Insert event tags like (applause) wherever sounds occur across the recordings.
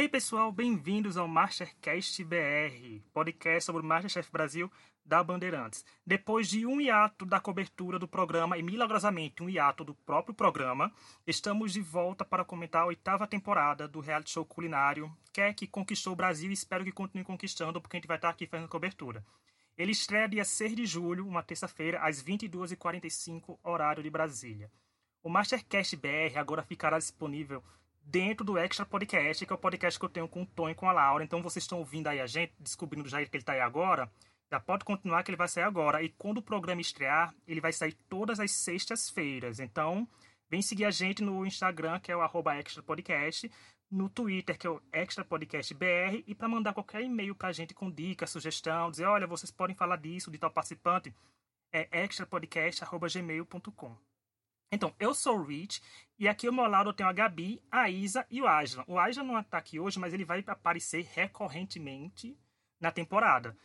Hey pessoal, bem-vindos ao Mastercast BR, podcast sobre o Masterchef Brasil da Bandeirantes. Depois de um hiato da cobertura do programa e milagrosamente um hiato do próprio programa, estamos de volta para comentar a oitava temporada do reality show culinário, que é que conquistou o Brasil e espero que continue conquistando, porque a gente vai estar aqui fazendo cobertura. Ele estreia dia 6 de julho, uma terça-feira, às 22h45, horário de Brasília. O Mastercast BR agora ficará disponível dentro do Extra Podcast, que é o podcast que eu tenho com o Tom e com a Laura. Então vocês estão ouvindo aí a gente, descobrindo já que ele está aí agora. Já pode continuar que ele vai sair agora. E quando o programa estrear, ele vai sair todas as sextas-feiras. Então, vem seguir a gente no Instagram, que é o arroba Extra Podcast, no Twitter, que é o Extra Podcast BR, e para mandar qualquer e-mail para a gente com dica, sugestão, dizer, olha, vocês podem falar disso, de tal participante, é extrapodcast.gmail.com. Então, eu sou o Rich, e aqui ao meu lado eu tenho a Gabi, a Isa e o Aslan. O Aslan não está aqui hoje, mas ele vai aparecer recorrentemente na temporada.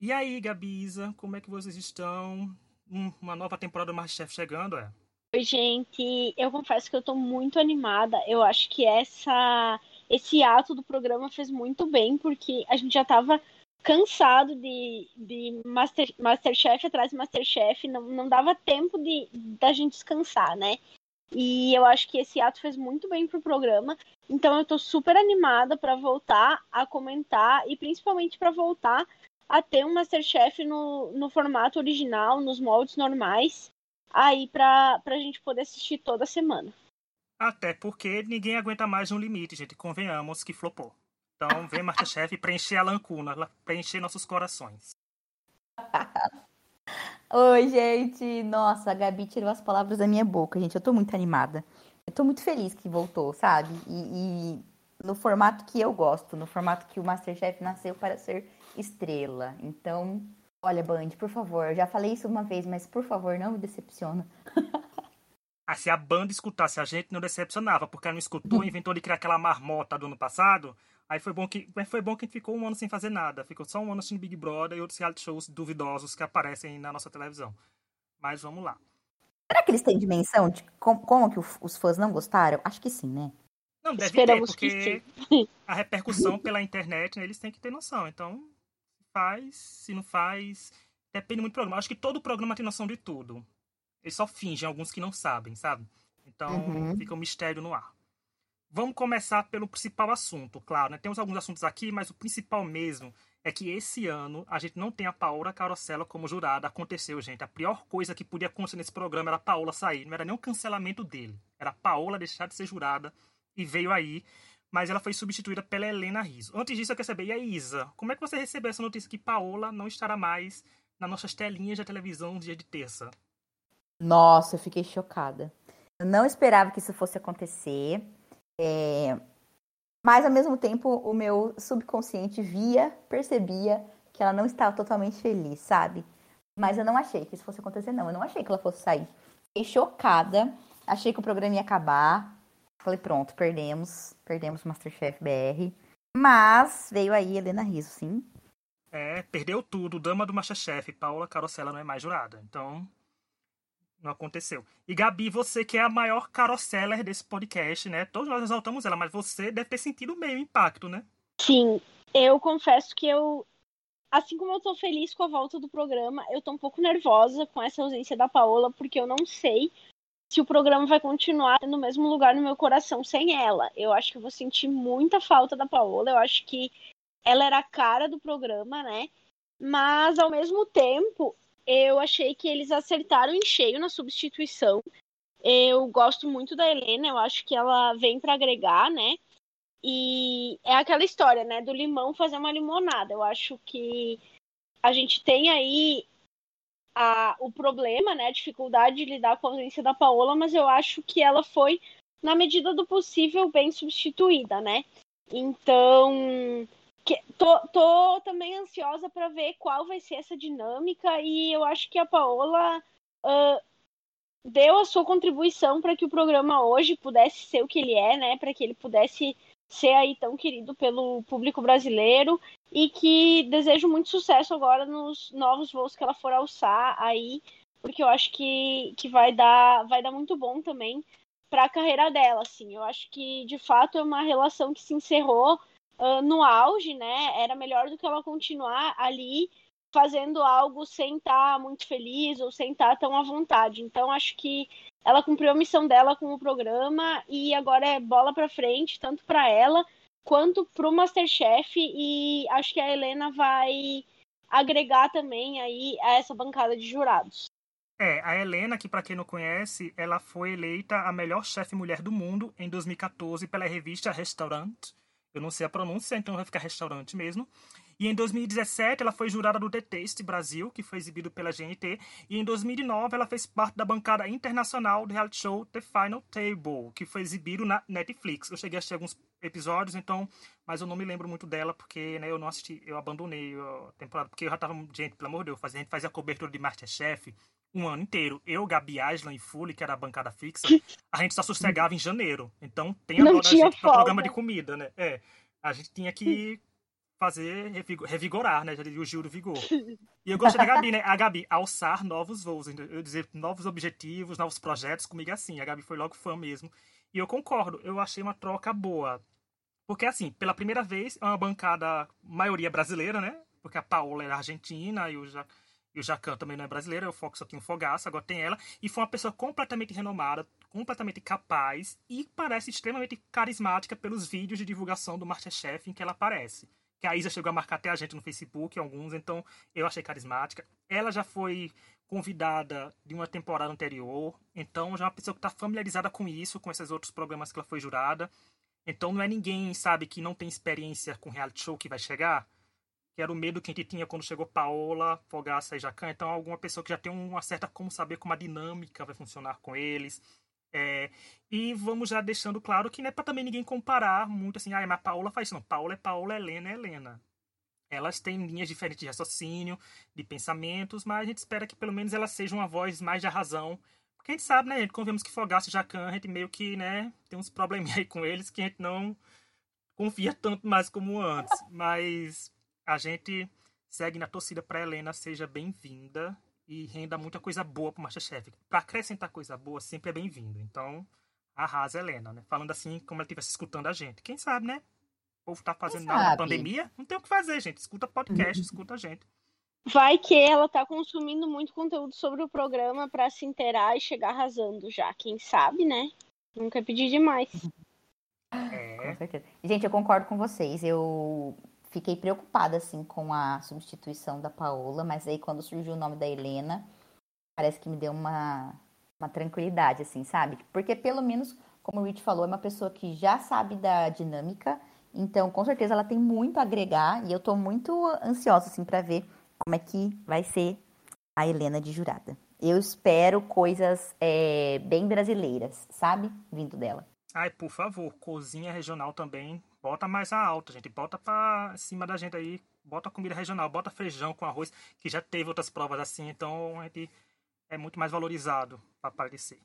E aí, Gabi, Isa, como é que vocês estão? uma nova temporada do Masterchef chegando, é? Oi, gente. Eu confesso que eu tô muito animada. Eu acho que essa esse ato do programa fez muito bem, porque a gente já tava cansado de, de Master, Masterchef atrás de Masterchef, não, não dava tempo de da gente descansar, né? E eu acho que esse ato fez muito bem pro programa. Então eu tô super animada para voltar a comentar e principalmente para voltar a ter um Masterchef no, no formato original, nos moldes normais, aí pra, pra gente poder assistir toda semana. Até porque ninguém aguenta mais um limite, gente. Convenhamos que flopou. Então vem Masterchef preencher a lancuna, preencher nossos corações. (laughs) Oi, gente! Nossa, a Gabi tirou as palavras da minha boca, gente. Eu tô muito animada. Eu tô muito feliz que voltou, sabe? E, e no formato que eu gosto, no formato que o Masterchef nasceu para ser estrela. Então, olha, Band, por favor, eu já falei isso uma vez, mas por favor, não me decepciona. ah, se a banda escutasse, a gente não decepcionava, porque ela não escutou, (laughs) inventou de criar aquela marmota do ano passado. Aí foi bom que foi bom que a gente ficou um ano sem fazer nada. Ficou só um ano assistindo Big Brother e outros reality shows duvidosos que aparecem na nossa televisão. Mas vamos lá. Será que eles têm dimensão de como, como que os fãs não gostaram? Acho que sim, né? Não, deve Esperamos ter, porque (laughs) a repercussão pela internet, né, eles têm que ter noção. Então, faz, se não faz, depende muito do programa. Acho que todo programa tem noção de tudo. Eles só fingem, alguns que não sabem, sabe? Então uhum. fica um mistério no ar. Vamos começar pelo principal assunto, claro, né? Temos alguns assuntos aqui, mas o principal mesmo é que esse ano a gente não tem a Paola Carosella como jurada. Aconteceu, gente. A pior coisa que podia acontecer nesse programa era a Paola sair. Não era nem o cancelamento dele. Era a Paola deixar de ser jurada e veio aí mas ela foi substituída pela Helena Rizzo. Antes disso, eu quero saber, e a Isa, como é que você recebeu essa notícia que Paola não estará mais nas nossas telinhas da televisão no dia de terça? Nossa, eu fiquei chocada. Eu não esperava que isso fosse acontecer. É... Mas, ao mesmo tempo, o meu subconsciente via, percebia que ela não estava totalmente feliz, sabe? Mas eu não achei que isso fosse acontecer, não. Eu não achei que ela fosse sair. Fiquei chocada. Achei que o programa ia acabar. Falei, pronto, perdemos. Perdemos o Masterchef BR. Mas veio aí Helena Riso, sim. É, perdeu tudo. Dama do Masterchef, Paula Carosella não é mais jurada. Então, não aconteceu. E Gabi, você que é a maior caroseller desse podcast, né? Todos nós exaltamos ela, mas você deve ter sentido meio impacto, né? Sim, eu confesso que eu. Assim como eu tô feliz com a volta do programa, eu tô um pouco nervosa com essa ausência da Paola, porque eu não sei se o programa vai continuar no mesmo lugar no meu coração sem ela. Eu acho que eu vou sentir muita falta da Paola. Eu acho que ela era a cara do programa, né? Mas ao mesmo tempo, eu achei que eles acertaram em cheio na substituição. Eu gosto muito da Helena, eu acho que ela vem para agregar, né? E é aquela história, né, do limão fazer uma limonada. Eu acho que a gente tem aí a, o problema, né, a dificuldade de lidar com a ausência da Paola, mas eu acho que ela foi, na medida do possível, bem substituída, né? Então, que, tô, tô também ansiosa para ver qual vai ser essa dinâmica e eu acho que a Paola uh, deu a sua contribuição para que o programa hoje pudesse ser o que ele é, né? Para que ele pudesse ser aí tão querido pelo público brasileiro e que desejo muito sucesso agora nos novos voos que ela for alçar aí, porque eu acho que, que vai dar vai dar muito bom também para a carreira dela, assim. Eu acho que de fato é uma relação que se encerrou no auge, né? Era melhor do que ela continuar ali fazendo algo sem estar tá muito feliz ou sem estar tá tão à vontade. Então, acho que ela cumpriu a missão dela com o programa e agora é bola para frente, tanto para ela quanto para o Masterchef. E acho que a Helena vai agregar também aí a essa bancada de jurados. É, a Helena, que para quem não conhece, ela foi eleita a melhor chefe mulher do mundo em 2014 pela revista Restaurant. Eu não sei a pronúncia, então vai ficar restaurante mesmo. E em 2017 ela foi jurada do The Taste Brasil, que foi exibido pela GNT. E em 2009 ela fez parte da bancada internacional do reality show The Final Table, que foi exibido na Netflix. Eu cheguei a assistir alguns episódios, então, mas eu não me lembro muito dela porque, né, eu não assisti, eu abandonei a temporada porque eu já tava, gente, pelo amor de Deus, a gente fazia cobertura de MasterChef um ano inteiro. Eu, Gabi Aslan e Fully, que era a bancada fixa, a gente só sossegava em janeiro. Então tem a dó da gente pro programa de comida, né? É. A gente tinha que fazer revigorar, né? Já o Gil do Vigor. E eu gostei da Gabi, né? A Gabi, alçar novos voos, eu dizer novos objetivos, novos projetos comigo assim. A Gabi foi logo fã mesmo. E eu concordo, eu achei uma troca boa. Porque, assim, pela primeira vez, é uma bancada maioria brasileira, né? Porque a Paola é argentina e o, ja, e o Jacan também não é brasileiro, eu foco só tinha um fogaço, agora tem ela. E foi uma pessoa completamente renomada, completamente capaz e parece extremamente carismática pelos vídeos de divulgação do Masterchef em que ela aparece que a Isa chegou a marcar até a gente no Facebook, alguns, então eu achei carismática. Ela já foi convidada de uma temporada anterior, então já é uma pessoa que está familiarizada com isso, com esses outros programas que ela foi jurada. Então não é ninguém, sabe, que não tem experiência com reality show que vai chegar. Que era o medo que a gente tinha quando chegou Paola, Fogaça e Jacan. Então alguma pessoa que já tem uma certa como saber como a dinâmica vai funcionar com eles é, e vamos já deixando claro que não é para também ninguém comparar muito assim, ah, mas Paola faz isso. Não, Paola é Paola, Helena é Helena. Elas têm linhas diferentes de raciocínio, de pensamentos, mas a gente espera que pelo menos elas sejam uma voz mais de razão. Porque a gente sabe, né, gente, quando vemos que Fogaça e Jacan, a gente meio que, né, tem uns probleminha aí com eles que a gente não confia tanto mais como antes. Mas a gente segue na torcida para Helena seja bem-vinda e renda muita coisa boa pro Masterchef. Para acrescentar coisa boa, sempre é bem-vindo. Então, arrasa Helena, né? Falando assim, como ela estivesse escutando a gente. Quem sabe, né? O povo tá fazendo nada na pandemia, não tem o que fazer, gente. Escuta podcast, uhum. escuta a gente. Vai que ela tá consumindo muito conteúdo sobre o programa para se inteirar e chegar arrasando já. Quem sabe, né? Nunca pedi demais. É. Com certeza. Gente, eu concordo com vocês. Eu fiquei preocupada assim com a substituição da Paola, mas aí quando surgiu o nome da Helena, parece que me deu uma, uma tranquilidade, assim, sabe? Porque pelo menos, como o Rich falou, é uma pessoa que já sabe da dinâmica, então com certeza ela tem muito a agregar e eu tô muito ansiosa, assim, para ver como é que vai ser a Helena de jurada. Eu espero coisas é, bem brasileiras, sabe? Vindo dela. Ai, por favor, cozinha regional também Bota mais a alta, gente. Bota pra cima da gente aí. Bota comida regional. Bota feijão com arroz, que já teve outras provas assim. Então a gente é muito mais valorizado para aparecer.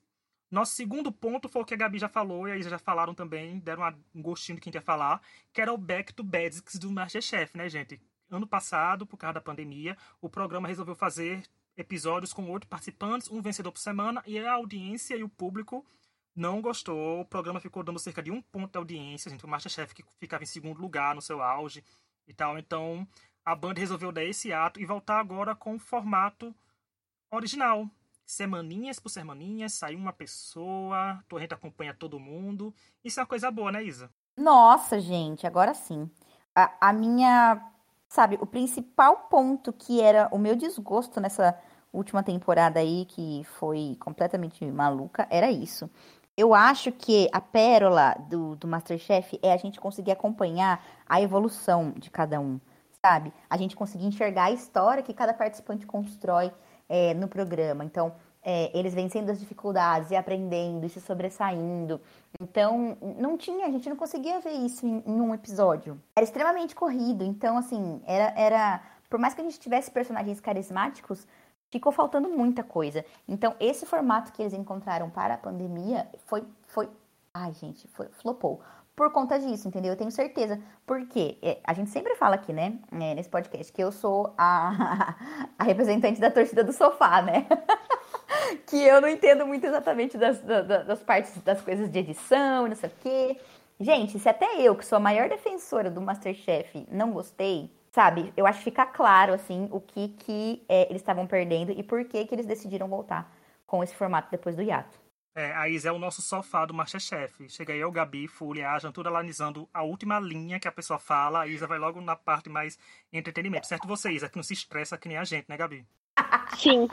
Nosso segundo ponto foi o que a Gabi já falou e a Isa já falaram também, deram um gostinho do que a gente ia falar, que era o Back to Basics do Masterchef, né, gente? Ano passado, por causa da pandemia, o programa resolveu fazer episódios com oito participantes, um vencedor por semana, e a audiência e o público não gostou. O programa ficou dando cerca de um ponto de audiência. Gente, o Masterchef que ficava em segundo lugar no seu auge e tal. Então a Band resolveu dar esse ato e voltar agora com o formato original. Semaninhas por semaninhas, sai uma pessoa, Torrente acompanha todo mundo. Isso é uma coisa boa, né, Isa? Nossa, gente, agora sim. A, a minha. Sabe, o principal ponto que era o meu desgosto nessa última temporada aí, que foi completamente maluca, era isso. Eu acho que a pérola do, do Masterchef é a gente conseguir acompanhar a evolução de cada um, sabe? A gente conseguir enxergar a história que cada participante constrói é, no programa. Então, é, eles vencendo as dificuldades e aprendendo e se sobressaindo. Então, não tinha, a gente não conseguia ver isso em, em um episódio. Era extremamente corrido. Então, assim, era, era. Por mais que a gente tivesse personagens carismáticos, ficou faltando muita coisa. Então, esse formato que eles encontraram para a pandemia foi. foi ai, gente, foi, flopou. Por conta disso, entendeu? Eu tenho certeza. Porque é, a gente sempre fala aqui, né, é, nesse podcast, que eu sou a, (laughs) a representante da torcida do sofá, né? (laughs) que eu não entendo muito exatamente das, das, das partes das coisas de edição, não sei o quê. Gente, se até eu, que sou a maior defensora do Masterchef, não gostei, sabe? Eu acho que fica claro, assim, o que, que é, eles estavam perdendo e por que, que eles decidiram voltar com esse formato depois do hiato. É, a Isa é o nosso sofá do Masterchef. Chega aí o Gabi, Fúlia, a Jantura analisando a última linha que a pessoa fala. A Isa vai logo na parte mais entretenimento. Certo você, Isa, que não se estressa que nem a gente, né, Gabi? (laughs) Sim,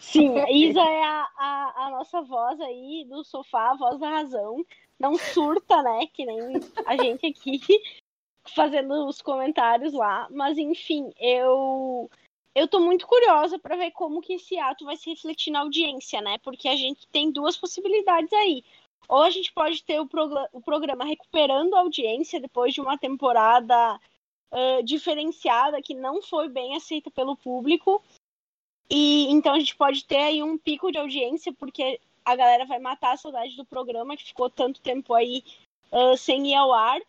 sim. A Isa é a, a, a nossa voz aí do sofá, a voz da razão. Não surta, né, que nem a gente aqui fazendo os comentários lá. Mas, enfim, eu eu tô muito curiosa para ver como que esse ato vai se refletir na audiência, né? Porque a gente tem duas possibilidades aí. Ou a gente pode ter o, prog o programa recuperando a audiência depois de uma temporada uh, diferenciada que não foi bem aceita pelo público. E então a gente pode ter aí um pico de audiência, porque a galera vai matar a saudade do programa que ficou tanto tempo aí uh, sem ir ao ar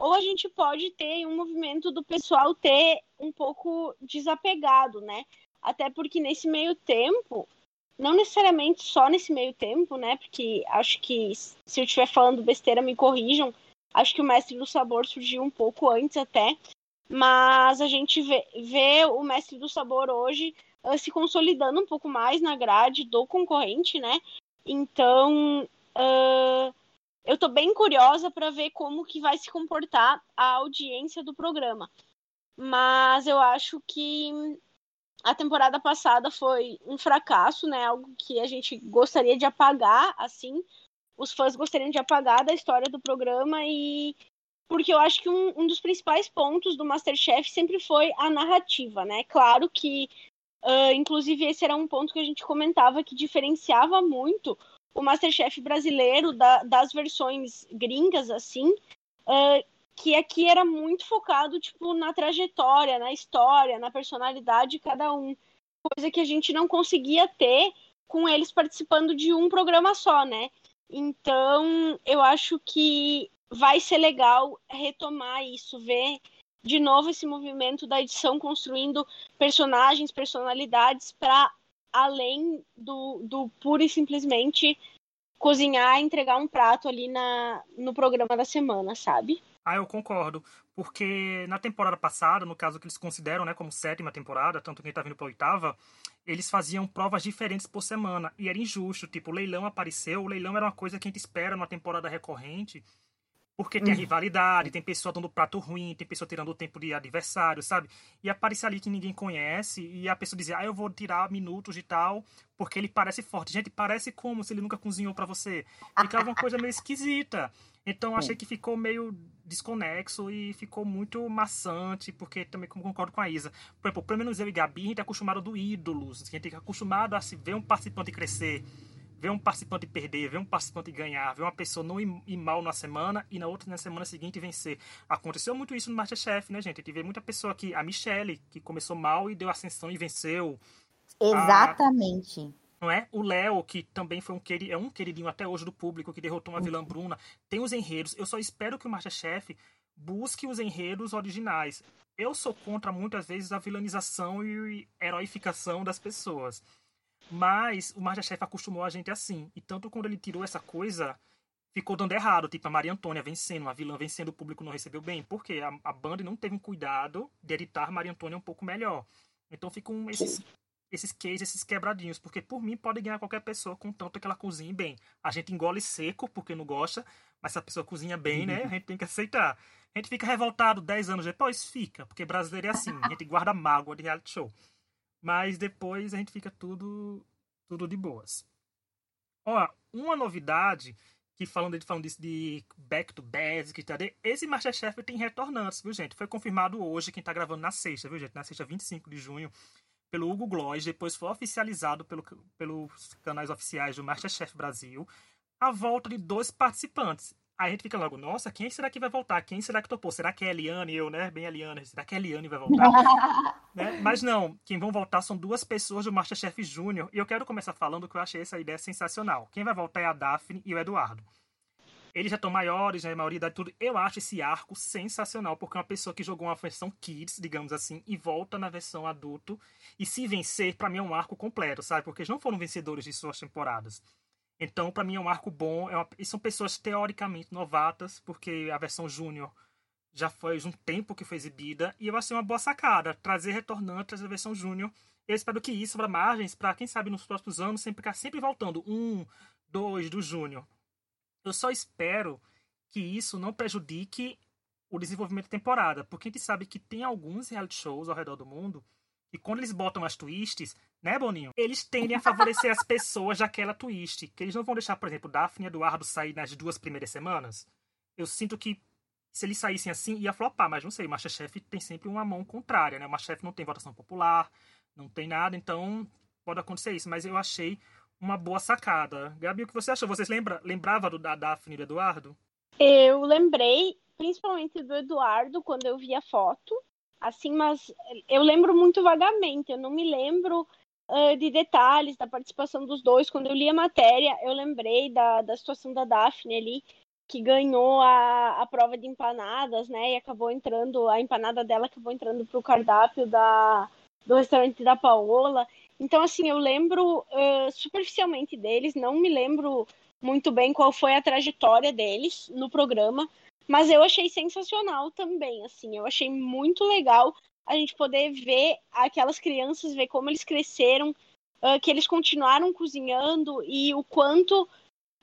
ou a gente pode ter um movimento do pessoal ter um pouco desapegado, né? Até porque nesse meio tempo, não necessariamente só nesse meio tempo, né? Porque acho que se eu estiver falando besteira, me corrijam. Acho que o Mestre do Sabor surgiu um pouco antes até. Mas a gente vê, vê o Mestre do Sabor hoje uh, se consolidando um pouco mais na grade do concorrente, né? Então, uh, bem curiosa para ver como que vai se comportar a audiência do programa. Mas eu acho que a temporada passada foi um fracasso, né? Algo que a gente gostaria de apagar, assim. Os fãs gostariam de apagar da história do programa e porque eu acho que um, um dos principais pontos do Masterchef sempre foi a narrativa, né? Claro que, uh, inclusive, esse era um ponto que a gente comentava que diferenciava muito o Masterchef brasileiro da, das versões gringas, assim, uh, que aqui era muito focado, tipo, na trajetória, na história, na personalidade de cada um. Coisa que a gente não conseguia ter com eles participando de um programa só, né? Então, eu acho que vai ser legal retomar isso, ver de novo esse movimento da edição construindo personagens, personalidades para além do, do pura e simplesmente cozinhar e entregar um prato ali na, no programa da semana, sabe? Ah, eu concordo. Porque na temporada passada, no caso que eles consideram né, como sétima temporada, tanto quem tá vindo pra oitava, eles faziam provas diferentes por semana. E era injusto. Tipo, o leilão apareceu, o leilão era uma coisa que a gente espera numa temporada recorrente. Porque tem a uhum. rivalidade, tem pessoa dando prato ruim, tem pessoa tirando o tempo de adversário, sabe? E aparece ali que ninguém conhece, e a pessoa dizia, ah, eu vou tirar minutos e tal, porque ele parece forte. Gente, parece como se ele nunca cozinhou para você. Ficava uma coisa meio esquisita. Então achei que ficou meio desconexo e ficou muito maçante, porque também concordo com a Isa. Por exemplo, pelo menos eu e Gabi, a gente é acostumado do ídolos, a gente é acostumado a se ver um participante crescer ver um participante perder, ver um participante ganhar, ver uma pessoa não ir, mal na semana e na outra na semana seguinte vencer. Aconteceu muito isso no Masterchef, né, gente? A gente vê muita pessoa que a Michelle, que começou mal e deu ascensão e venceu. Exatamente. A, não é? O Léo, que também foi um queridinho, é um queridinho até hoje do público, que derrotou uma vilã Bruna. Tem os enredos. Eu só espero que o Masterchef busque os enredos originais. Eu sou contra muitas vezes a vilanização e heroificação das pessoas. Mas o Masterchef acostumou a gente assim. E tanto quando ele tirou essa coisa, ficou dando errado. Tipo, a Maria Antônia vencendo, a vilã vencendo, o público não recebeu bem. Porque a, a Band não teve um cuidado de editar Maria Antônia um pouco melhor. Então ficam esses, esses cases, esses quebradinhos. Porque por mim pode ganhar qualquer pessoa, contanto que ela cozinhe bem. A gente engole seco porque não gosta, mas se a pessoa cozinha bem, né, (laughs) a gente tem que aceitar. A gente fica revoltado 10 anos depois? Fica, porque brasileiro é assim, a gente guarda mágoa de reality show. Mas depois a gente fica tudo tudo de boas. Ó, uma novidade que falando de falando disso de Back to Basic, tá? esse Masterchef tem retornantes, viu, gente? Foi confirmado hoje, quem tá gravando na sexta, viu, gente? Na sexta 25 de junho, pelo Hugo Gloss, depois foi oficializado pelo, pelos canais oficiais do Masterchef Brasil, a volta de dois participantes. Aí a gente fica logo, nossa, quem será que vai voltar? Quem será que topou? Será que é a Eliane? Eu, né? Bem Eliane. Será que a Eliane vai voltar? (laughs) né? Mas não, quem vão voltar são duas pessoas do Masterchef Júnior. E eu quero começar falando que eu achei essa ideia sensacional. Quem vai voltar é a Daphne e o Eduardo. Eles já estão maiores, né? A maioria de tudo. Eu acho esse arco sensacional, porque é uma pessoa que jogou uma versão kids, digamos assim, e volta na versão adulto. E se vencer, para mim é um arco completo, sabe? Porque eles não foram vencedores de suas temporadas. Então, para mim, é um arco bom. É uma... E são pessoas teoricamente novatas, porque a versão júnior já faz um tempo que foi exibida. E eu achei uma boa sacada trazer retornantes da versão júnior. Eu espero que isso abra margens para, quem sabe, nos próximos anos, sempre ficar sempre voltando. Um, dois do júnior. Eu só espero que isso não prejudique o desenvolvimento da temporada, porque a gente sabe que tem alguns reality shows ao redor do mundo e quando eles botam as twists, né, Boninho? Eles tendem a favorecer as pessoas daquela twist. Que eles não vão deixar, por exemplo, Daphne e Eduardo sair nas duas primeiras semanas. Eu sinto que se eles saíssem assim, ia flopar, mas não sei. O Masterchef tem sempre uma mão contrária, né? O Masterchef não tem votação popular, não tem nada, então pode acontecer isso. Mas eu achei uma boa sacada. Gabi, o que você achou? Vocês lembra, lembrava do, da Daphne e do Eduardo? Eu lembrei, principalmente do Eduardo, quando eu vi a foto assim, mas eu lembro muito vagamente, eu não me lembro uh, de detalhes da participação dos dois. Quando eu li a matéria, eu lembrei da, da situação da Daphne ali, que ganhou a, a prova de empanadas, né, e acabou entrando, a empanada dela acabou entrando para o cardápio da, do restaurante da Paola. Então, assim, eu lembro uh, superficialmente deles, não me lembro muito bem qual foi a trajetória deles no programa, mas eu achei sensacional também, assim, eu achei muito legal a gente poder ver aquelas crianças, ver como eles cresceram, uh, que eles continuaram cozinhando e o quanto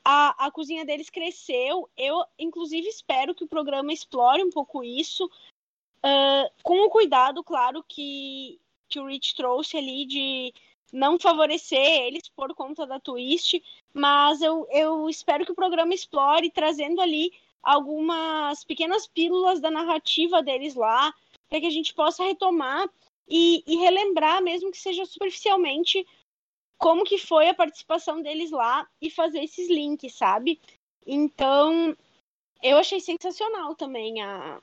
a, a cozinha deles cresceu. Eu, inclusive, espero que o programa explore um pouco isso, uh, com o cuidado, claro, que, que o Rich trouxe ali de não favorecer eles por conta da twist, mas eu, eu espero que o programa explore, trazendo ali algumas pequenas pílulas da narrativa deles lá, para que a gente possa retomar e, e, relembrar, mesmo que seja superficialmente, como que foi a participação deles lá e fazer esses links, sabe? Então, eu achei sensacional também a,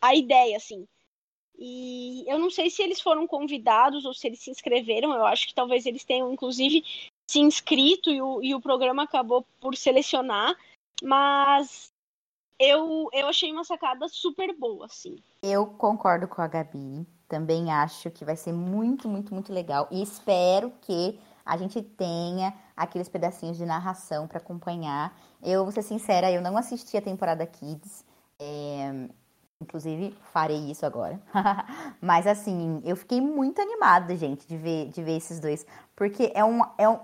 a ideia, assim. E eu não sei se eles foram convidados ou se eles se inscreveram, eu acho que talvez eles tenham, inclusive, se inscrito e o, e o programa acabou por selecionar, mas eu, eu achei uma sacada super boa, assim. Eu concordo com a Gabi. Também acho que vai ser muito, muito, muito legal. E espero que a gente tenha aqueles pedacinhos de narração para acompanhar. Eu vou ser sincera, eu não assisti a temporada Kids. É... Inclusive, farei isso agora. (laughs) Mas assim, eu fiquei muito animada, gente, de ver, de ver esses dois. Porque é um, é um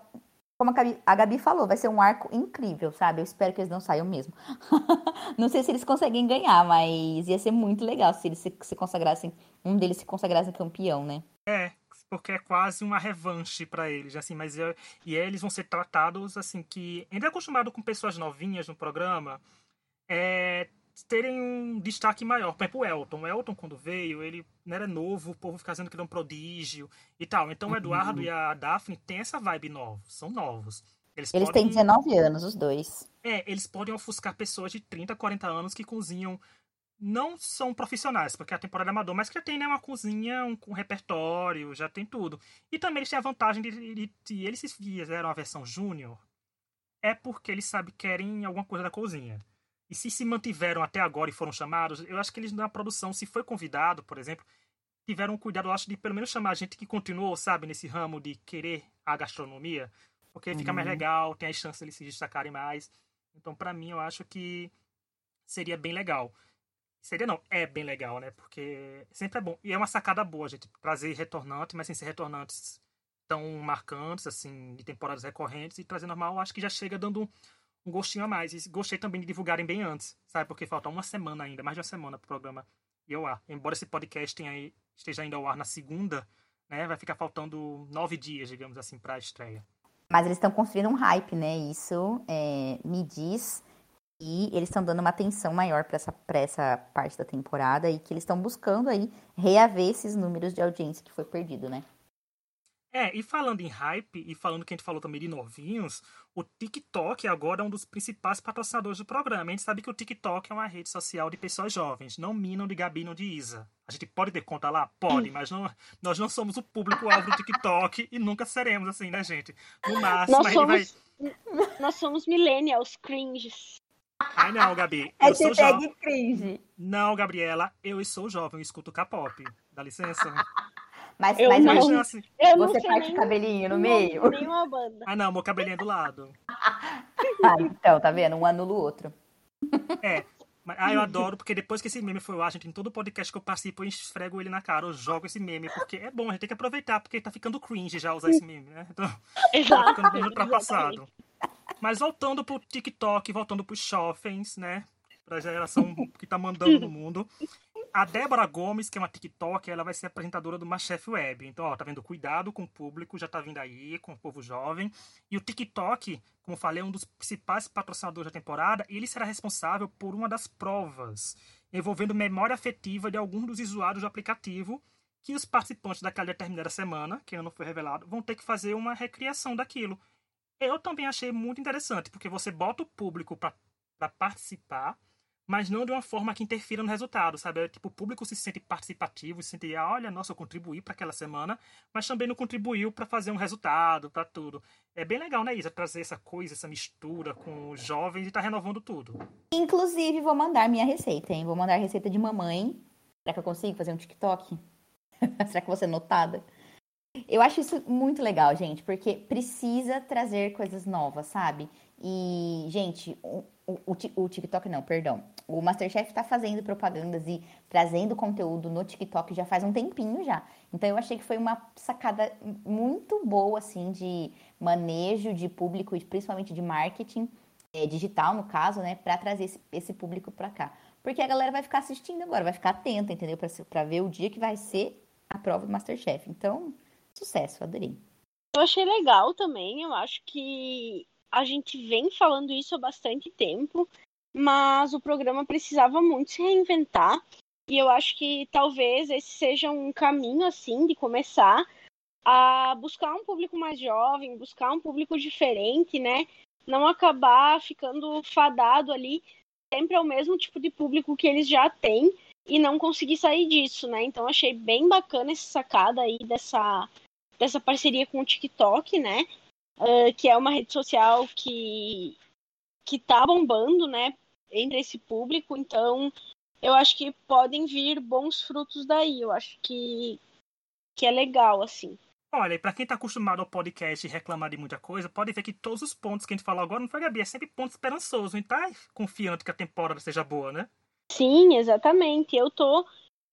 como a Gabi, a Gabi, falou, vai ser um arco incrível, sabe? Eu espero que eles não saiam mesmo. (laughs) não sei se eles conseguem ganhar, mas ia ser muito legal se eles se, se consagrassem, um deles se consagrasse campeão, né? É, porque é quase uma revanche para eles, assim, mas eu, e eles vão ser tratados assim que ainda acostumado com pessoas novinhas no programa, é, terem um destaque maior. Por exemplo, o Elton. O Elton, quando veio, ele não era novo, o povo fica dizendo que era um prodígio e tal. Então o Eduardo uhum. e a Daphne têm essa vibe nova, são novos. Eles, eles podem... têm 19 anos, os dois. É, eles podem ofuscar pessoas de 30, 40 anos que cozinham. Não são profissionais, porque a temporada é amador, mas que já tem né, uma cozinha um, com repertório, já tem tudo. E também eles têm a vantagem de, de, de eles se fizeram a versão júnior, é porque eles sabem querem alguma coisa da cozinha. E se se mantiveram até agora e foram chamados, eu acho que eles na produção, se foi convidado, por exemplo, tiveram cuidado, eu acho, de pelo menos chamar gente que continuou, sabe, nesse ramo de querer a gastronomia, porque uhum. fica mais uhum. legal, tem as chances de eles se destacarem mais. Então, para mim, eu acho que seria bem legal. Seria não, é bem legal, né? Porque sempre é bom. E é uma sacada boa, gente, trazer retornantes, mas sem ser retornantes tão marcantes, assim, de temporadas recorrentes, e trazer normal, acho que já chega dando um gostinho a mais. E gostei também de divulgarem bem antes, sabe? Porque falta uma semana ainda, mais de uma semana pro programa ir ao ar. Embora esse podcast tenha, esteja ainda ao ar na segunda, né? Vai ficar faltando nove dias, digamos assim, para a estreia. Mas eles estão construindo um hype, né? Isso é, me diz e eles estão dando uma atenção maior para essa, essa parte da temporada e que eles estão buscando aí reaver esses números de audiência que foi perdido, né? É, e falando em hype, e falando que a gente falou também de novinhos, o TikTok agora é um dos principais patrocinadores do programa. A gente sabe que o TikTok é uma rede social de pessoas jovens, não minam de Gabi, não de Isa. A gente pode ter conta lá? Pode, mas não, nós não somos o público-alvo do TikTok e nunca seremos assim, né, gente? No máximo, nós somos, vai... Nós somos millennials, cringes. Ai, não, Gabi. É eu sou jovem. cringe. Não, Gabriela, eu sou jovem, eu escuto K-pop. Dá licença. Mas, eu mas não, assim, você faz o cabelinho no meio? Nenhuma banda. Ah, não, meu cabelinho é do lado. (laughs) ah, então, tá vendo? Um anula o outro. É. Mas, ah, eu (laughs) adoro, porque depois que esse meme foi lá, gente, em todo podcast que eu participo, eu esfrego ele na cara, eu jogo esse meme, porque é bom, a gente tem que aproveitar, porque tá ficando cringe já usar esse meme, né? Então, tá ficando bem ultrapassado. Mas voltando pro TikTok, voltando pros shoppings, né? Pra geração que tá mandando no mundo. A Débora Gomes, que é uma TikTok, ela vai ser apresentadora do Machef Web. Então, ó, tá vendo? Cuidado com o público, já tá vindo aí, com o povo jovem. E o TikTok, como falei, é um dos principais patrocinadores da temporada, e ele será responsável por uma das provas, envolvendo memória afetiva de algum dos usuários do aplicativo, que os participantes daquela determinada semana, que ainda não foi revelado, vão ter que fazer uma recriação daquilo. Eu também achei muito interessante, porque você bota o público para participar, mas não de uma forma que interfira no resultado, sabe? É, tipo, o público se sente participativo, se sente, ah, olha, nossa, eu contribuí para aquela semana, mas também não contribuiu para fazer um resultado, para tudo. É bem legal, né, Isa? Trazer essa coisa, essa mistura com os jovens e tá renovando tudo. Inclusive, vou mandar minha receita, hein? Vou mandar a receita de mamãe. Será que eu consigo fazer um TikTok? (laughs) Será que vou ser notada? Eu acho isso muito legal, gente, porque precisa trazer coisas novas, sabe? E, gente, o, o, o, TikTok não, perdão. O Masterchef tá fazendo propagandas e trazendo conteúdo no TikTok já faz um tempinho já. Então eu achei que foi uma sacada muito boa, assim, de manejo de público principalmente de marketing é, digital, no caso, né, para trazer esse, esse público para cá. Porque a galera vai ficar assistindo agora, vai ficar atenta, entendeu? Para ver o dia que vai ser a prova do Masterchef. Então, sucesso, adorei. Eu achei legal também, eu acho que a gente vem falando isso há bastante tempo, mas o programa precisava muito se reinventar. E eu acho que talvez esse seja um caminho assim de começar a buscar um público mais jovem, buscar um público diferente, né? Não acabar ficando fadado ali sempre ao mesmo tipo de público que eles já têm e não conseguir sair disso, né? Então achei bem bacana essa sacada aí dessa, dessa parceria com o TikTok, né? Uh, que é uma rede social que, que tá bombando, né? Entre esse público, então eu acho que podem vir bons frutos daí. Eu acho que, que é legal, assim. Olha, e pra quem tá acostumado ao podcast e reclamar de muita coisa, pode ver que todos os pontos que a gente falou agora não foi, Gabi, é sempre ponto esperançoso. E tá confiante que a temporada seja boa, né? Sim, exatamente. Eu tô,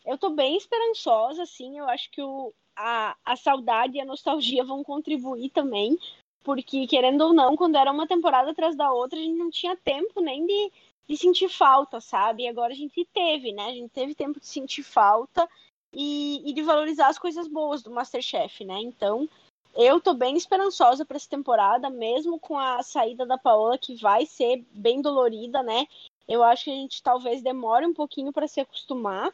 eu tô bem esperançosa, assim. Eu acho que o, a, a saudade e a nostalgia (laughs) vão contribuir também. Porque, querendo ou não, quando era uma temporada atrás da outra, a gente não tinha tempo nem de, de sentir falta, sabe? E agora a gente teve, né? A gente teve tempo de sentir falta e, e de valorizar as coisas boas do Masterchef, né? Então, eu tô bem esperançosa para essa temporada, mesmo com a saída da Paola, que vai ser bem dolorida, né? Eu acho que a gente talvez demore um pouquinho para se acostumar.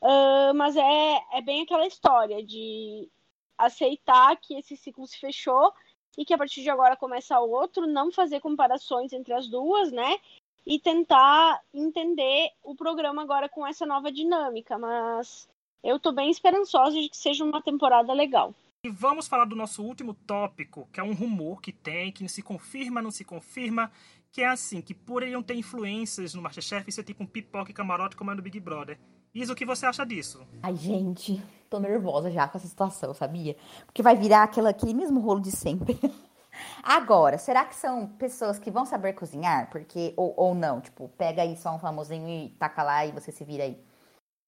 Uh, mas é, é bem aquela história de aceitar que esse ciclo se fechou e que a partir de agora começa outro, não fazer comparações entre as duas, né? E tentar entender o programa agora com essa nova dinâmica. Mas eu tô bem esperançosa de que seja uma temporada legal. E vamos falar do nosso último tópico, que é um rumor que tem, que se confirma, não se confirma, que é assim, que por ele não ter influências no Masterchef, isso é tipo um pipoca e camarote como é no Big Brother. Isa, o que você acha disso? Ai, gente, tô nervosa já com essa situação, sabia? Porque vai virar aquela, aquele mesmo rolo de sempre. (laughs) Agora, será que são pessoas que vão saber cozinhar? Porque, ou, ou não, tipo, pega aí só um famosinho e taca lá e você se vira aí.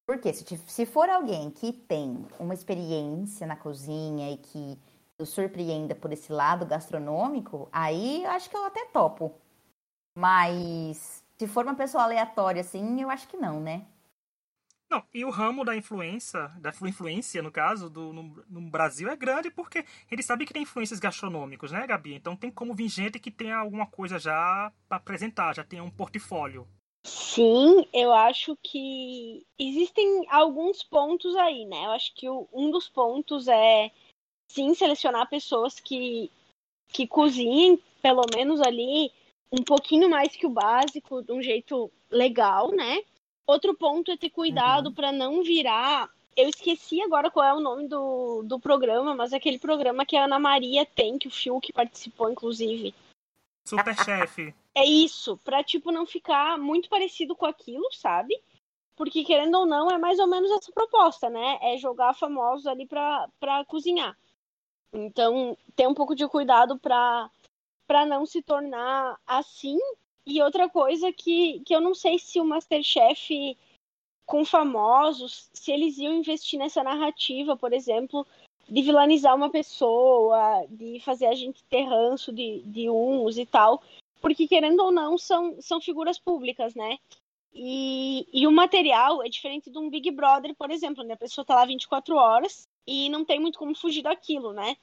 Porque se, se for alguém que tem uma experiência na cozinha e que o surpreenda por esse lado gastronômico, aí acho que eu até topo. Mas se for uma pessoa aleatória, assim, eu acho que não, né? Não, e o ramo da influência, da influência, no caso, do, no, no, Brasil é grande porque ele sabe que tem influências gastronômicas, né, Gabi? Então tem como vir gente que tenha alguma coisa já para apresentar, já tenha um portfólio. Sim, eu acho que existem alguns pontos aí, né? Eu acho que um dos pontos é sim selecionar pessoas que, que cozinhem, pelo menos ali, um pouquinho mais que o básico, de um jeito legal, né? Outro ponto é ter cuidado uhum. para não virar. Eu esqueci agora qual é o nome do, do programa, mas é aquele programa que a Ana Maria tem, que o Fiuk participou, inclusive. Superchef. É isso, pra, tipo, não ficar muito parecido com aquilo, sabe? Porque, querendo ou não, é mais ou menos essa proposta, né? É jogar famosos ali pra, pra cozinhar. Então, ter um pouco de cuidado pra para não se tornar assim. E outra coisa que, que eu não sei se o Masterchef com famosos, se eles iam investir nessa narrativa, por exemplo, de vilanizar uma pessoa, de fazer a gente ter ranço de, de uns e tal, porque querendo ou não, são, são figuras públicas, né? E, e o material é diferente de um Big Brother, por exemplo, onde a pessoa tá lá 24 horas e não tem muito como fugir daquilo, né?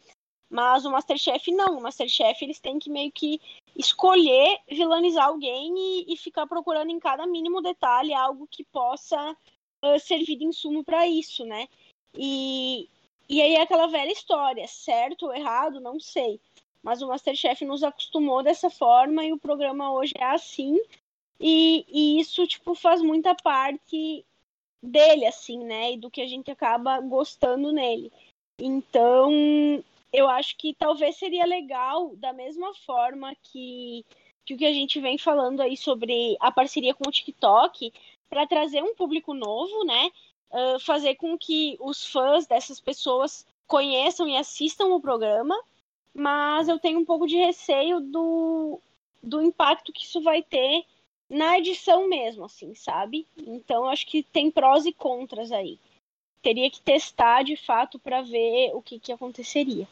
Mas o Masterchef não. O Masterchef eles têm que meio que escolher vilanizar alguém e, e ficar procurando em cada mínimo detalhe algo que possa uh, servir de insumo para isso, né? E, e aí é aquela velha história, certo ou errado, não sei. Mas o Masterchef nos acostumou dessa forma e o programa hoje é assim. E, e isso, tipo, faz muita parte dele, assim, né? E do que a gente acaba gostando nele. Então, eu acho que talvez seria legal, da mesma forma que, que o que a gente vem falando aí sobre a parceria com o TikTok, para trazer um público novo, né? Uh, fazer com que os fãs dessas pessoas conheçam e assistam o programa, mas eu tenho um pouco de receio do, do impacto que isso vai ter na edição mesmo, assim, sabe? Então acho que tem prós e contras aí. Teria que testar de fato para ver o que, que aconteceria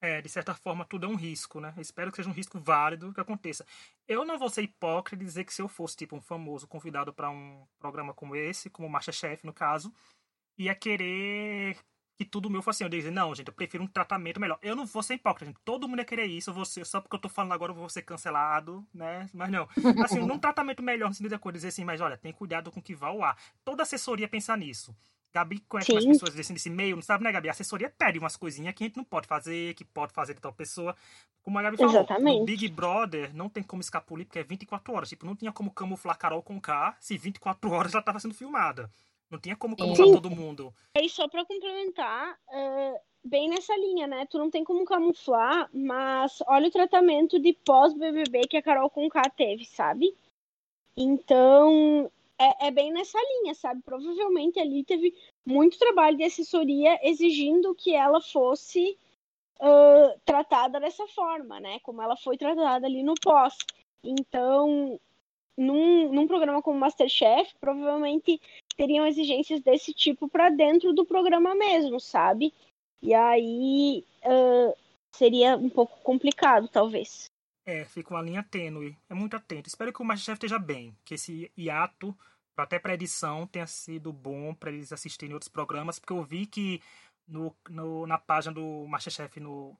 é, de certa forma, tudo é um risco, né? espero que seja um risco válido que aconteça. Eu não vou ser hipócrita e dizer que se eu fosse, tipo, um famoso convidado para um programa como esse, como Masterchef, no caso, ia querer que tudo meu fosse assim. Eu dizer, não, gente, eu prefiro um tratamento melhor. Eu não vou ser hipócrita, gente. Todo mundo ia querer isso. Você, só porque eu tô falando agora, eu vou ser cancelado, né? Mas não. Assim, num (laughs) tratamento melhor, no sentido de coisa, dizer assim, mas olha, tem cuidado com o que vai ao ar. Toda assessoria pensa nisso. Gabi conhece mais pessoas desse, desse meio, não sabe, né, Gabi? A assessoria pede umas coisinhas que a gente não pode fazer, que pode fazer de tal pessoa. Como a Gabi falou, Exatamente. no Big Brother não tem como escapulir, porque é 24 horas. Tipo, não tinha como camuflar Carol com K se 24 horas ela estava sendo filmada. Não tinha como camuflar Sim. todo mundo. E só pra complementar, uh, bem nessa linha, né? Tu não tem como camuflar, mas olha o tratamento de pós-BBB que a Carol com K teve, sabe? Então, é, é, bem nessa linha, sabe? Provavelmente ali teve muito trabalho de assessoria exigindo que ela fosse uh, tratada dessa forma, né? Como ela foi tratada ali no pós. Então, num, num programa como Masterchef, provavelmente teriam exigências desse tipo para dentro do programa mesmo, sabe? E aí uh, seria um pouco complicado, talvez. É, fica uma linha tênue. É muito atento. Espero que o Masterchef esteja bem, que esse hiato até para edição tenha sido bom para eles assistirem outros programas, porque eu vi que no, no, na página do Masterchef no,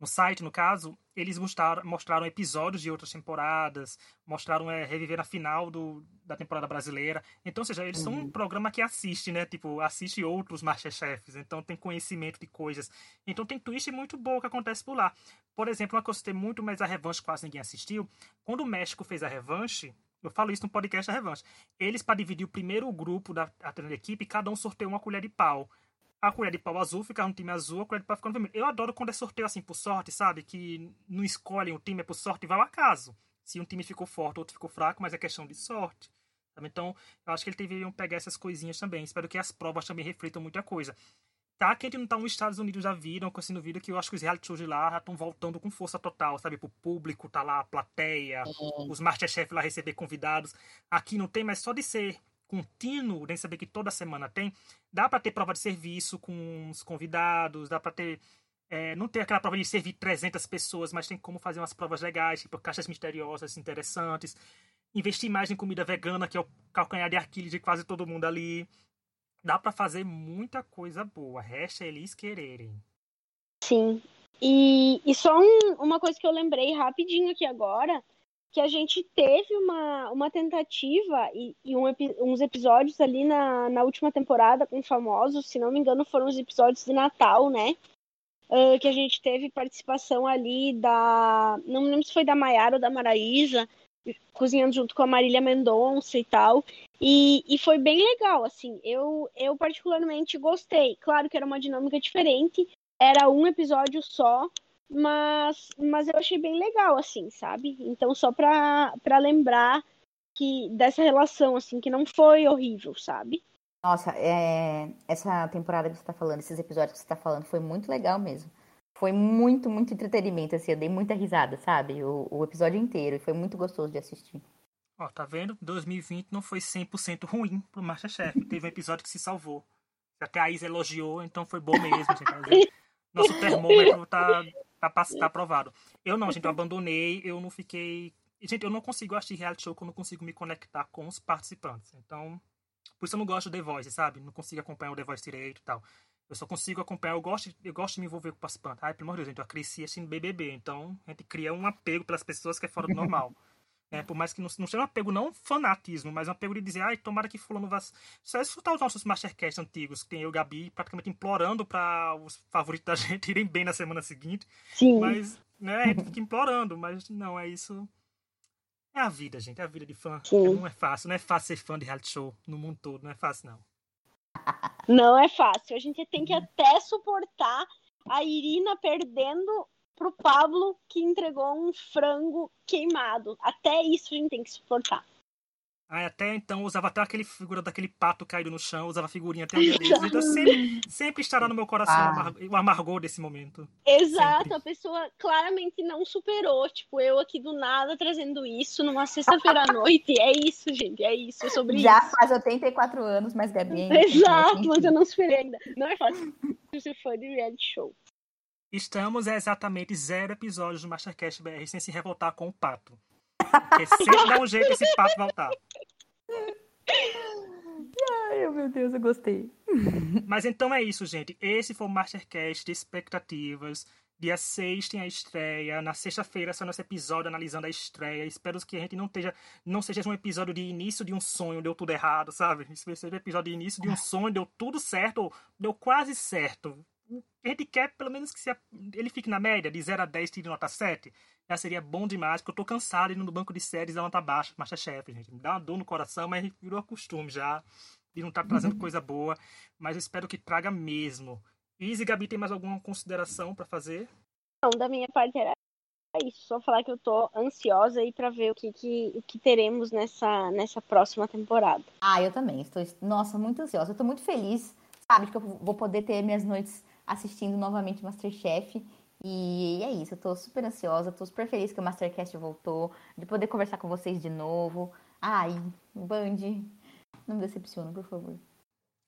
no site, no caso, eles mostraram, mostraram episódios de outras temporadas, mostraram é, reviver a final do, da temporada brasileira. Então, ou seja, eles uhum. são um uhum. programa que assiste, né? Tipo, assiste outros Masterchefs, então tem conhecimento de coisas. Então tem twist muito bom que acontece por lá. Por exemplo, uma coisa que eu citei muito, mas a revanche quase ninguém assistiu. Quando o México fez a revanche, eu falo isso no podcast da Revanche. Eles, para dividir o primeiro grupo da, da equipe, cada um sorteia uma colher de pau. A colher de pau azul fica no time azul, a colher de pau fica no vermelho. Eu adoro quando é sorteio assim por sorte, sabe? Que não escolhem o time, é por sorte e vai ao acaso. Se um time ficou forte, outro ficou fraco, mas é questão de sorte. Então, eu acho que eles deveriam pegar essas coisinhas também. Espero que as provas também reflitam muita coisa. Tá que a gente não tá nos Estados Unidos da vida, assim no vídeo, que eu acho que os reality shows de lá já estão voltando com força total, sabe? Pro público, tá lá a plateia, uhum. os Masterchef lá receber convidados. Aqui não tem, mas só de ser contínuo, nem saber que toda semana tem, dá para ter prova de serviço com os convidados, dá para ter. É, não tem aquela prova de servir 300 pessoas, mas tem como fazer umas provas legais, tipo caixas misteriosas interessantes. Investir mais em comida vegana, que é o calcanhar de Aquiles de quase todo mundo ali dá para fazer muita coisa boa. Resta eles quererem. Sim. E, e só um, uma coisa que eu lembrei rapidinho aqui agora, que a gente teve uma, uma tentativa e, e um, uns episódios ali na, na última temporada com famosos, se não me engano, foram os episódios de Natal, né? Uh, que a gente teve participação ali da. Não me lembro se foi da Maiara ou da Maraísa, cozinhando junto com a Marília Mendonça e tal. E, e foi bem legal, assim. Eu, eu particularmente gostei. Claro que era uma dinâmica diferente, era um episódio só, mas, mas eu achei bem legal, assim, sabe? Então, só pra, pra lembrar que dessa relação, assim, que não foi horrível, sabe? Nossa, é... essa temporada que você tá falando, esses episódios que você tá falando, foi muito legal mesmo. Foi muito, muito entretenimento, assim, eu dei muita risada, sabe? O, o episódio inteiro, e foi muito gostoso de assistir. Ó, tá vendo? 2020 não foi 100% ruim pro Masterchef. Teve um episódio que se salvou. Até a Isa elogiou, então foi bom mesmo, gente. Nosso termômetro tá, tá, tá aprovado. Eu não, gente, eu abandonei, eu não fiquei... Gente, eu não consigo assistir reality show quando eu não consigo me conectar com os participantes. Então, por isso eu não gosto do The Voice, sabe? Não consigo acompanhar o The Voice direito e tal. Eu só consigo acompanhar, eu gosto, eu gosto de me envolver com o participante. Ai, pelo amor de Deus, gente, eu cresci assistindo BBB, então a gente cria um apego pelas pessoas que é fora do normal. (laughs) É, por mais que não, não seja um apego, não fanatismo, mas um apego de dizer, ai, tomara que fulano vá. Só escutar os nossos Mastercast antigos, que tem eu e o Gabi praticamente implorando para os favoritos da (laughs) gente irem bem na semana seguinte. Sim. Mas, né, a gente fica implorando, mas não, é isso. É a vida, gente, é a vida de fã. Sim. Não é fácil, não é fácil ser fã de reality show no mundo todo, não é fácil, não. Não é fácil. A gente tem que até suportar a Irina perdendo pro Pablo que entregou um frango queimado. Até isso a gente tem que suportar. Ah, até então usava até aquele figura daquele pato caído no chão, usava figurinha até o. Então sempre, sempre estará no meu coração Ah. o amargor desse momento. Exato, Sempre. a pessoa claramente não superou. Tipo, eu aqui do nada trazendo isso numa sexta-feira à (laughs) noite. É isso, gente, é isso, é sobre Já isso. faz 84 anos, mas Gabi (laughs) ainda Exato, continua mas eu não superei ainda. Não é fácil ser fã de reality show. Estamos a exatamente zero episódios do Mastercast BR sem se revoltar com o pato. Porque sempre dá um jeito esse pato voltar. Ai, meu Deus, eu gostei. Mas então é isso, gente. Esse foi o Mastercast de expectativas. Dia 6 tem a estreia. Na sexta-feira sai nosso episódio analisando a estreia. Espero que a gente não, esteja, não seja um episódio de início de um sonho, deu tudo errado, sabe? Isso ser um episódio de início de um sonho, deu tudo certo, ou deu quase certo. A gente quer, pelo menos, que se ele fique na média, de 0 a 10, tire nota 7. Já seria bom demais, porque eu tô cansado de ir no banco de séries da nota baixa, Masterchef, gente. Me dá uma dor no coração, mas virou costume já. De não estar trazendo coisa boa. Mas eu espero que traga mesmo. Izzy e Gabi, tem mais alguma consideração pra fazer? Não, da minha parte era isso. Só falar que eu tô ansiosa aí pra ver o que, que, o que teremos nessa, nessa próxima temporada. Ah, eu também. Estou, nossa, muito ansiosa. Eu tô muito feliz, sabe, que eu vou poder ter minhas noites assistindo novamente Masterchef. E é isso, eu tô super ansiosa, tô super feliz que o Mastercast voltou, de poder conversar com vocês de novo. Ai, Band, não me decepciona, por favor.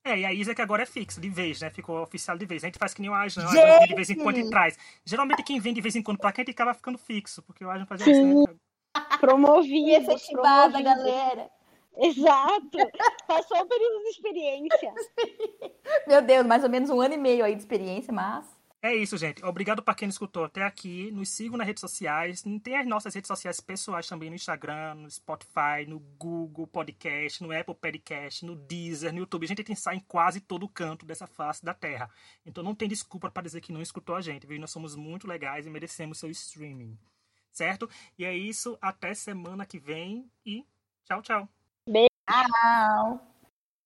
É, e a Isa que agora é fixa, de vez, né? Ficou oficial de vez. A gente faz que nem o Ajan, de vez em quando e traz. Geralmente quem vem de vez em quando pra cá, a gente acaba ficando fixo, porque o Ajan fazia isso, né? Promovi, Efetivada, promovi. galera. Exato. Passou o período de experiência. (laughs) Meu Deus, mais ou menos um ano e meio aí de experiência, mas. É isso, gente. Obrigado pra quem nos escutou até aqui. Nos sigam nas redes sociais. Tem as nossas redes sociais pessoais também no Instagram, no Spotify, no Google Podcast, no Apple Podcast, no Deezer, no YouTube. A gente tem sai em quase todo canto dessa face da Terra. Então não tem desculpa para dizer que não escutou a gente, viu? Nós somos muito legais e merecemos seu streaming. Certo? E é isso. Até semana que vem e tchau, tchau. Tchau!